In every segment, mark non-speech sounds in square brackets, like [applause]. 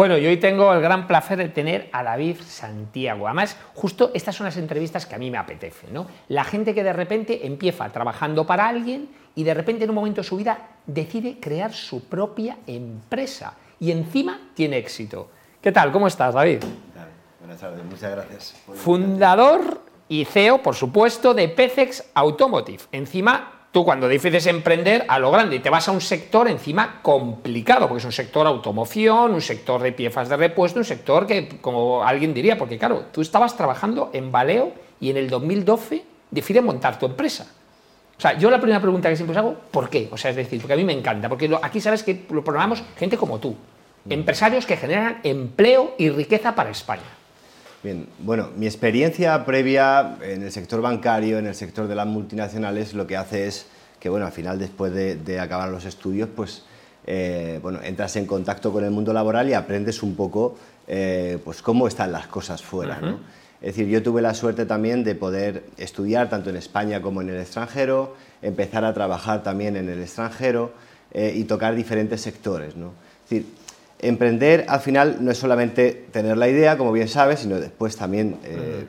Bueno, y hoy tengo el gran placer de tener a David Santiago. Además, justo estas son las entrevistas que a mí me apetecen, ¿no? La gente que de repente empieza trabajando para alguien y de repente en un momento de su vida decide crear su propia empresa y encima tiene éxito. ¿Qué tal? ¿Cómo estás, David? Buenas tardes, muchas gracias. Fundador y CEO, por supuesto, de Pecex Automotive. Encima tú cuando dices emprender a lo grande y te vas a un sector encima complicado, porque es un sector automoción, un sector de piezas de repuesto, un sector que, como alguien diría, porque claro, tú estabas trabajando en Valeo y en el 2012 decides montar tu empresa. O sea, yo la primera pregunta que siempre os hago, ¿por qué? O sea, es decir, porque a mí me encanta, porque aquí sabes que lo programamos gente como tú, empresarios que generan empleo y riqueza para España. Bien, bueno, mi experiencia previa en el sector bancario, en el sector de las multinacionales, lo que hace es que, bueno, al final, después de, acabar los estudios, pues, eh, bueno, entras en contacto con el mundo laboral y aprendes un poco, eh, pues, cómo están las cosas fuera, ¿no? Es decir, yo tuve la suerte también de poder estudiar tanto en España como en el extranjero, empezar a trabajar también en el extranjero eh, y tocar diferentes sectores, ¿no? Es decir, Emprender al final no es solamente tener la idea, como bien sabes, sino después también eh,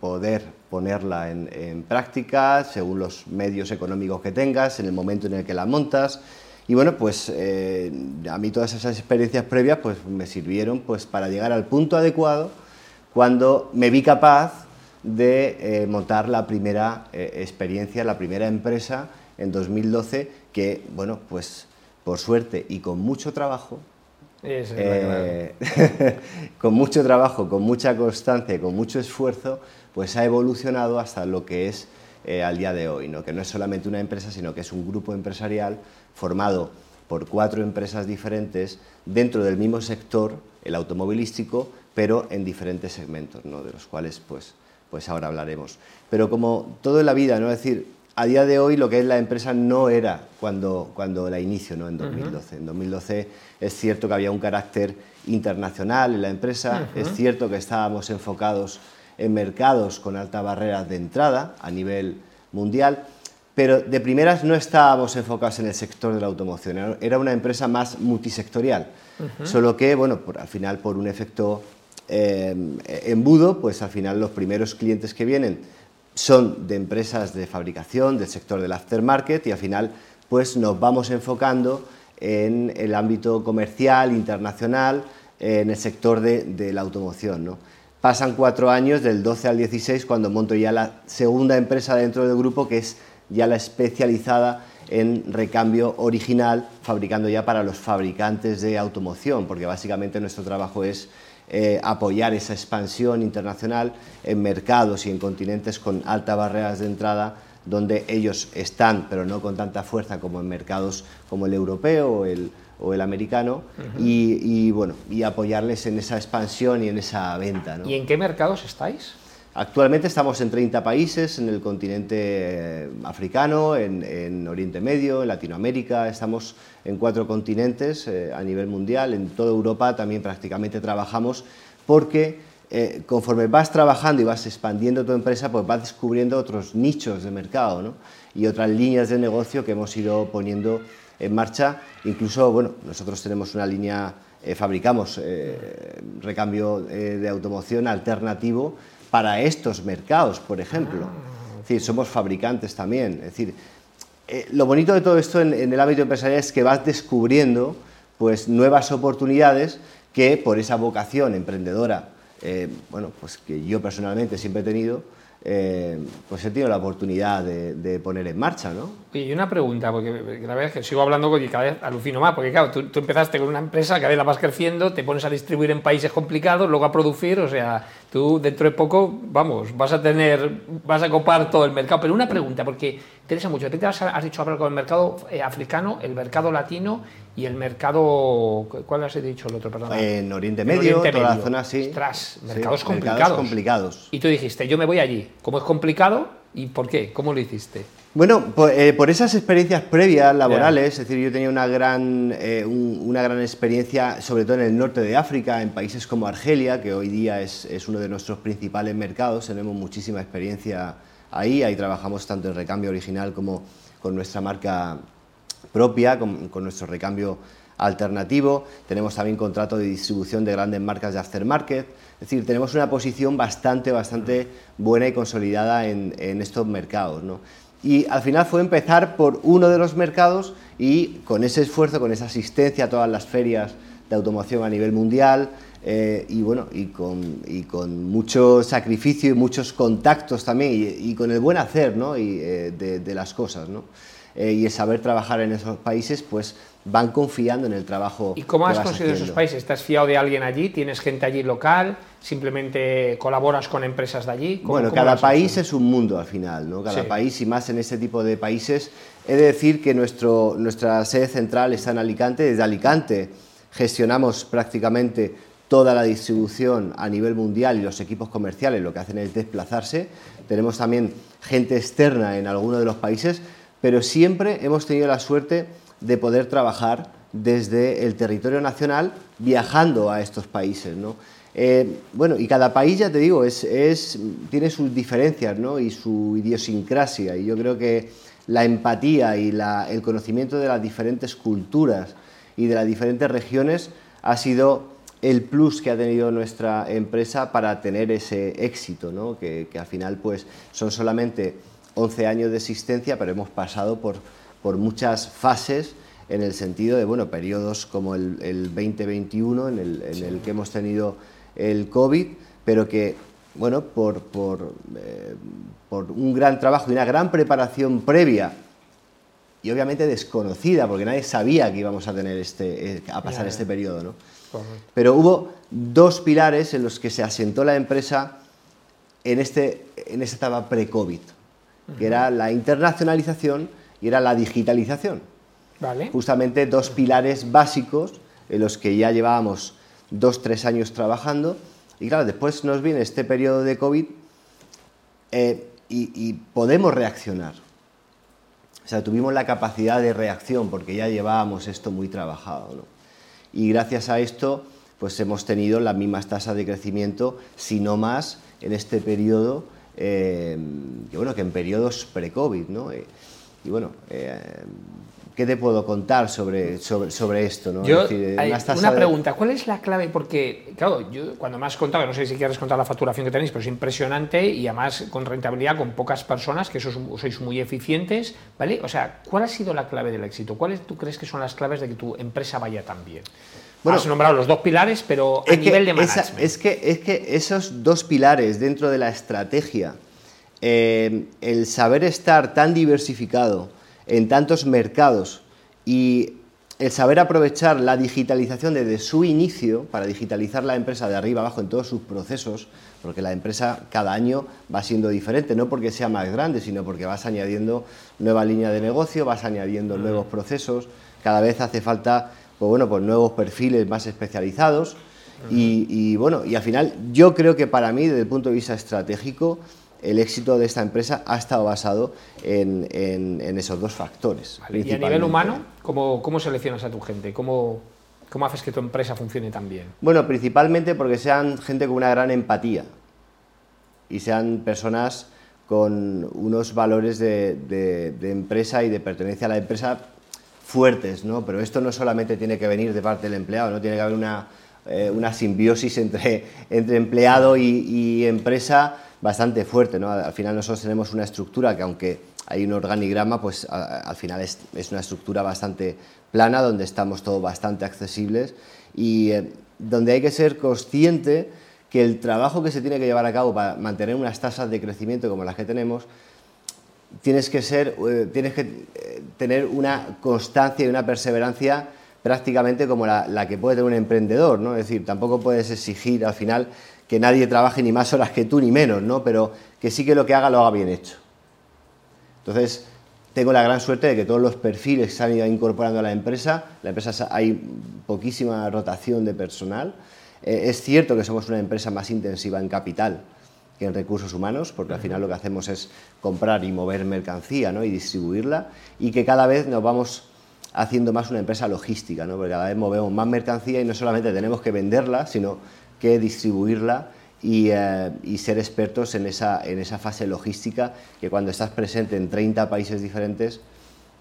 poder ponerla en, práctica según los medios económicos que tengas, en el momento en el que la montas. Y bueno, pues eh, a mí todas esas experiencias previas pues, me sirvieron pues, para llegar al punto adecuado cuando me vi capaz de eh, montar la primera experiencia, la primera empresa en 2012 que, bueno, pues por suerte y con mucho trabajo, eh, [laughs] con mucho trabajo, con mucha constancia, con mucho esfuerzo, pues ha evolucionado hasta lo que es eh, al día de hoy, ¿no? que no es solamente una empresa, sino que es un grupo empresarial formado por cuatro empresas diferentes dentro del mismo sector, el automovilístico, pero en diferentes segmentos, ¿no? de los cuales pues, pues ahora hablaremos. Pero como todo en la vida, ¿no? es decir, a día de hoy lo que es la empresa no era cuando, cuando la inicio, ¿no? en 2012. En 2012 es cierto que había un carácter internacional en la empresa, es cierto que estábamos enfocados en mercados con alta barrera de entrada a nivel mundial, pero de primeras no estábamos enfocados en el sector de la automoción, era una empresa más multisectorial, solo que, bueno, al final por un efecto eh, embudo, pues al final los primeros clientes que vienen son de empresas de fabricación, del sector del aftermarket y al final pues nos vamos enfocando en el ámbito comercial, internacional, en el sector de, la automoción. ¿no? Pasan cuatro años, del 12 al 16, cuando monto ya la segunda empresa dentro del grupo, que es ya la especializada en recambio original, fabricando ya para los fabricantes de automoción, porque básicamente nuestro trabajo es eh, apoyar esa expansión internacional en mercados y en continentes con altas barreras de entrada donde ellos están, pero no con tanta fuerza como en mercados como el europeo o el, o el americano, y, bueno, y apoyarles en esa expansión y en esa venta. ¿Y en qué mercados estáis? Actualmente estamos en 30 países, en el continente eh, africano, en, Oriente Medio, en Latinoamérica, estamos en cuatro continentes eh, a nivel mundial, en toda Europa también prácticamente trabajamos porque eh, conforme vas trabajando y vas expandiendo tu empresa, pues vas descubriendo otros nichos de mercado y otras líneas de negocio que hemos ido poniendo en marcha. Incluso, bueno, nosotros tenemos una línea, fabricamos recambio de automoción alternativo para estos mercados, por ejemplo. Es decir, somos fabricantes también. Es decir, eh, lo bonito de todo esto en, el ámbito empresarial es que vas descubriendo pues, nuevas oportunidades que por esa vocación emprendedora, eh, bueno, pues que yo personalmente siempre he tenido, eh, pues he tenido la oportunidad de, poner en marcha, ¿no? Y una pregunta, porque la verdad es que sigo hablando y cada vez alucino más, porque claro, tú, empezaste con una empresa, cada vez la vas creciendo, te pones a distribuir en países complicados, luego a producir, o sea, tú dentro de poco, vamos, vas a tener, vas a copar todo el mercado. Pero una pregunta, porque interesa mucho, repente has, dicho hablar con el mercado eh, africano, el mercado latino y el mercado, ¿cuál has dicho el otro? Perdón. En Oriente Medio, toda la zona, sí. Ostras, mercados complicados. complicados. Y tú dijiste, yo me voy allí. ¿Cómo es complicado? ¿Y por qué? ¿Cómo lo hiciste? Bueno, eh, por, esas experiencias previas laborales, es decir, yo tenía una gran, eh, una gran experiencia, sobre todo en el norte de África, en países como Argelia, que hoy día es, es uno de nuestros principales mercados, tenemos muchísima experiencia ahí, ahí trabajamos tanto en recambio original como con nuestra marca propia, con, nuestro recambio alternativo, tenemos también contrato de distribución de grandes marcas de aftermarket, es decir, tenemos una posición bastante, bastante buena y consolidada en, estos mercados. Y al final fue empezar por uno de los mercados y con ese esfuerzo, con esa asistencia a todas las ferias de automoción a nivel mundial, eh, y bueno, y con, y con, mucho sacrificio y muchos contactos también, y, con el buen hacer ¿no? y, eh, de, las cosas, ¿no? Eh, y el saber trabajar en esos países, pues van confiando en el trabajo. ¿Y cómo has conseguido esos países? ¿Estás fiado de alguien allí? ¿Tienes gente allí local? ¿Simplemente colaboras con empresas de allí? Bueno, cada país es un mundo al final, ¿no? Cada país y más en este tipo de países. He de decir que nuestro, nuestra sede central está en Alicante. Desde Alicante gestionamos prácticamente toda la distribución a nivel mundial y los equipos comerciales lo que hacen es desplazarse. Tenemos también gente externa en algunos de los países, pero siempre hemos tenido la suerte de poder trabajar desde el territorio nacional viajando a estos países. Eh, bueno, y cada país, ya te digo, es, tiene sus diferencias y su idiosincrasia. Y yo creo que la empatía y el conocimiento de las diferentes culturas y de las diferentes regiones ha sido el plus que ha tenido nuestra empresa para tener ese éxito, ¿no? que, al final pues, son solamente 11 años de existencia, pero hemos pasado por, por muchas fases en el sentido de bueno, periodos como el, 2021, en el, en el, que hemos tenido el COVID, pero que bueno, por, por, eh, por un gran trabajo y una gran preparación previa y obviamente desconocida, porque nadie sabía que íbamos a tener este, eh, a pasar este periodo, ¿no? Pero hubo dos pilares en los que se asentó la empresa en, este, en esta etapa pre-COVID, que era la internacionalización y era la digitalización. Justamente dos pilares básicos en los que ya llevábamos dos, tres años trabajando. Y claro, después nos viene este periodo de COVID eh, y, podemos reaccionar. O sea, tuvimos la capacidad de reacción porque ya llevábamos esto muy trabajado y gracias a esto pues hemos tenido las mismas tasas de crecimiento, si no más, en este periodo, eh, que, bueno, que en periodos pre-COVID. ¿no? Eh, y bueno, eh, ¿qué te puedo contar sobre, sobre, sobre esto? ¿no? Yo, una, pregunta, ¿cuál es la clave? Porque, claro, yo cuando me has contado, no sé si quieres contar la facturación que tenéis, pero es impresionante y además con rentabilidad, con pocas personas, que sois, sois muy eficientes, ¿vale? O sea, ¿cuál ha sido la clave del éxito? ¿Cuáles tú crees que son las claves de que tu empresa vaya tan bien? Bueno, Has nombrado los dos pilares, pero a nivel de management. es, que, es que esos dos pilares dentro de la estrategia, eh, el saber estar tan diversificado, en tantos mercados y el saber aprovechar la digitalización desde su inicio para digitalizar la empresa de arriba abajo en todos sus procesos, porque la empresa cada año va siendo diferente, no porque sea más grande, sino porque vas añadiendo nueva línea de negocio, vas añadiendo nuevos procesos, cada vez hace falta pues bueno, pues nuevos perfiles más especializados. Y, y bueno, y al final yo creo que para mí desde el punto de vista estratégico el éxito de esta empresa ha estado basado en, esos dos factores. Y a nivel humano, ¿cómo, ¿cómo, seleccionas a tu gente? ¿Cómo, ¿Cómo haces que tu empresa funcione tan bien? Bueno, principalmente porque sean gente con una gran empatía y sean personas con unos valores de, empresa y de pertenencia a la empresa fuertes, ¿no? Pero esto no solamente tiene que venir de parte del empleado, ¿no? Tiene que haber una, eh, simbiosis entre, entre empleado y empresa bastante fuerte. ¿no? Al final nosotros tenemos una estructura que aunque hay un organigrama, pues al final es, una estructura bastante plana, donde estamos todos bastante accesibles y eh, donde hay que ser consciente que el trabajo que se tiene que llevar a cabo para mantener unas tasas de crecimiento como las que tenemos, tienes que, ser, eh, tienes que eh, tener una constancia y una perseverancia prácticamente como la, la, que puede tener un emprendedor, ¿no? Es decir, tampoco puedes exigir al final que nadie trabaje ni más horas que tú ni menos, ¿no? Pero que sí que lo que haga lo haga bien hecho. Entonces, tengo la gran suerte de que todos los perfiles se han ido incorporando a la empresa, la empresa hay poquísima rotación de personal. Eh, es cierto que somos una empresa más intensiva en capital que en recursos humanos, porque al final lo que hacemos es comprar y mover mercancía ¿no? y distribuirla, y que cada vez nos vamos haciendo más una empresa logística, ¿no? porque cada vez movemos más mercancía y no solamente tenemos que venderla, sino que distribuirla eh, y, ser expertos en esa, en esa fase logística que cuando estás presente en 30 países diferentes,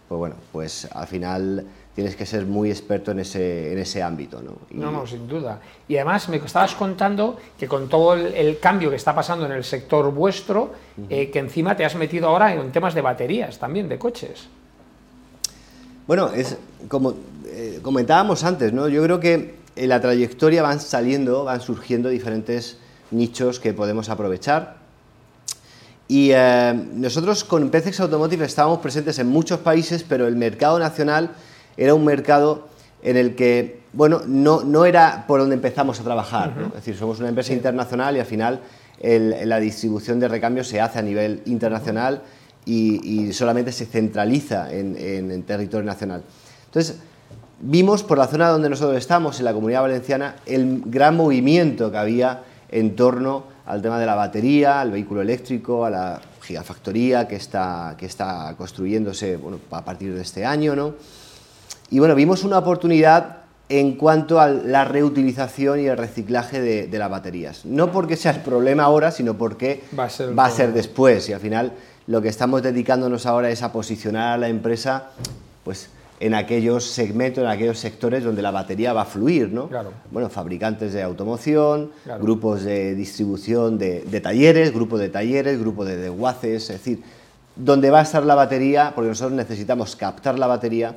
pues bueno, pues al final tienes que ser muy experto en ese, en ese ámbito. ¿no? no, no, sin duda. Y además me estabas contando que con todo el, cambio que está pasando en el sector vuestro, eh, que encima te has metido ahora en temas de baterías también, de coches. Bueno, es como eh, comentábamos antes, ¿no? Yo creo que en la trayectoria van saliendo, van surgiendo diferentes nichos que podemos aprovechar. Y eh, nosotros con PCX Automotive estábamos presentes en muchos países, pero el mercado nacional era un mercado en el que, bueno, no, no era por donde empezamos a trabajar. Es decir, somos una empresa internacional y al final la distribución de recambios se hace a nivel internacional y, solamente se centraliza en, en, territorio nacional. Entonces, vimos por la zona donde nosotros estamos, en la comunidad valenciana, el gran movimiento que había en torno al tema de la batería, al vehículo eléctrico, a la gigafactoría que está, que está construyéndose bueno, a partir de este año, ¿no? Y bueno, vimos una oportunidad en cuanto a la reutilización y el reciclaje de, las baterías. No porque sea el problema ahora, sino porque va a, ser, va a ser después. Y al final lo que estamos dedicándonos ahora es a posicionar a la empresa pues, en aquellos segmentos, en aquellos sectores donde la batería va a fluir. ¿no? Bueno, fabricantes de automoción, grupos de distribución de, talleres, grupos de talleres, grupos de desguaces, es decir, donde va a estar la batería, porque nosotros necesitamos captar la batería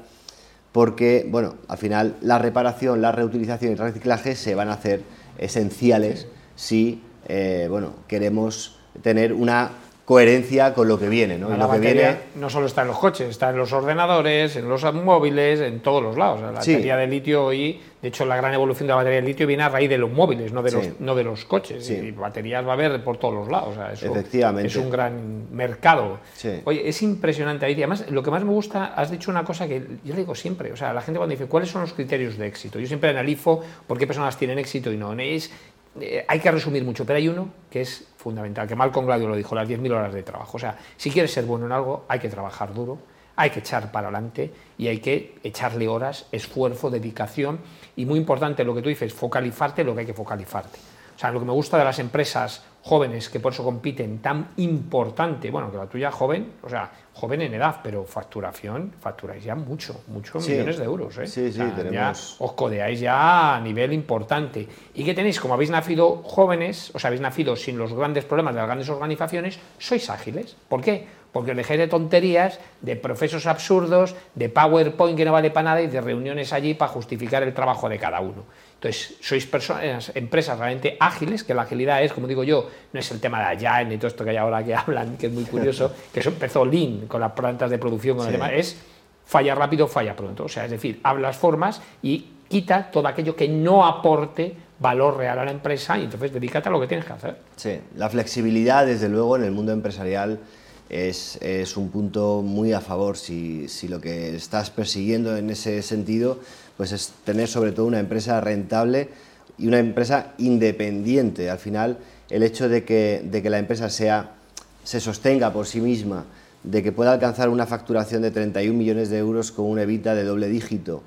porque, bueno, al final la reparación, la reutilización y el reciclaje se van a hacer esenciales si, eh, bueno, queremos tener una coherencia con lo que viene. ¿no? La no solo está en los coches, está en los ordenadores, en los móviles, en todos los lados. La batería de litio hoy, de hecho, la gran evolución de la batería de litio viene a raíz de los móviles, no de, los, no de los coches. Y baterías va a haber por todos los lados. Efectivamente. Es un gran mercado. Oye, es impresionante. Además, lo que más me gusta, has dicho una cosa que yo digo siempre. O sea, la gente cuando dice, ¿cuáles son los criterios de éxito? Yo siempre analizo por qué personas tienen éxito y no. Es eh, hay que resumir mucho, pero hay uno que es fundamental, que Malcolm Gladio lo dijo, las 10.000 horas de trabajo. O sea, si quieres ser bueno en algo, hay que trabajar duro, hay que echar para adelante y hay que echarle horas, esfuerzo, dedicación y muy importante lo que tú dices, focalizarte lo que hay que focalizarte. O sea, lo que me gusta de las empresas jóvenes que por eso compiten tan importante, bueno, que la tuya joven, o sea, joven en edad, pero facturación, facturáis ya mucho, muchos millones de euros. ¿eh? Sí, sí, tenemos... os codeáis ya a nivel importante. ¿Y qué tenéis? Como habéis nacido jóvenes, o sea, habéis nacido sin los grandes problemas de las grandes organizaciones, sois ágiles. ¿Por qué? Porque os dejáis de tonterías, de procesos absurdos, de PowerPoint que no vale para nada y de reuniones allí para justificar el trabajo de cada uno. Entonces, sois personas, empresas realmente ágiles, que la agilidad es, como digo yo, no es el tema de Agile ni todo esto que hay ahora que [laughs] hablan, que es muy curioso, que eso empezó Lean con las plantas de producción, con el tema, es falla rápido, falla pronto. O sea, es decir, hablas formas y quita todo aquello que no aporte valor real a la empresa y entonces dedícate a lo que tienes que hacer. Sí, la flexibilidad, desde luego, en el mundo empresarial es, un punto muy a favor. Si, si, lo que estás persiguiendo en ese sentido pues es tener sobre todo una empresa rentable y una empresa independiente. Al final, el hecho de que, de que la empresa sea, se sostenga por sí misma, de que pueda alcanzar una facturación de 31 millones de euros con una evita de doble dígito,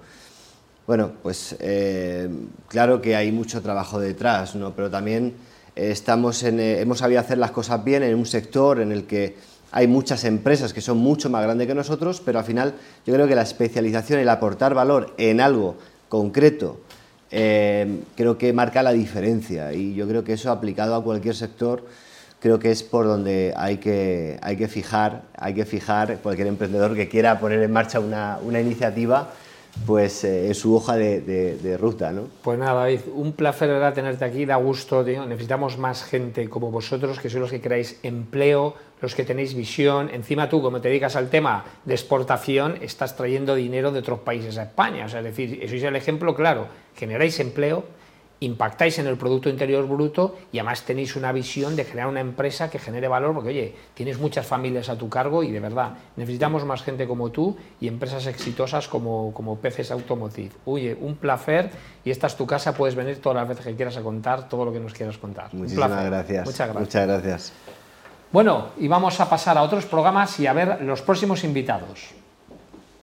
bueno, pues eh, claro que hay mucho trabajo detrás, ¿no? pero también estamos en, eh, hemos sabido hacer las cosas bien en un sector en el que hay muchas empresas que son mucho más grandes que nosotros, pero al final yo creo que la especialización el aportar valor en algo concreto eh, creo que marca la diferencia. Y yo creo que eso aplicado a cualquier sector creo que es por donde hay que, hay que fijar, hay que fijar cualquier emprendedor que quiera poner en marcha una, una iniciativa pues eh, en su hoja de, ruta. ¿no? Pues nada, David, un placer verdad tenerte aquí, da gusto, necesitamos más gente como vosotros, que sois los que creáis empleo, los que tenéis visión, encima tú, como te dedicas al tema de exportación, estás trayendo dinero de otros países a España, o sea, es decir, eso es el ejemplo claro, generáis empleo, impactáis en el Producto Interior Bruto y además tenéis una visión de crear una empresa que genere valor, porque oye, tienes muchas familias a tu cargo y de verdad, necesitamos más gente como tú y empresas exitosas como, como Peces Automotive. Oye, un placer y esta es tu casa, puedes venir todas las veces que quieras a contar todo lo que nos quieras contar. Muchísimas gracias. Muchas gracias. Muchas gracias. Bueno, y vamos a pasar a otros programas y a ver los próximos invitados.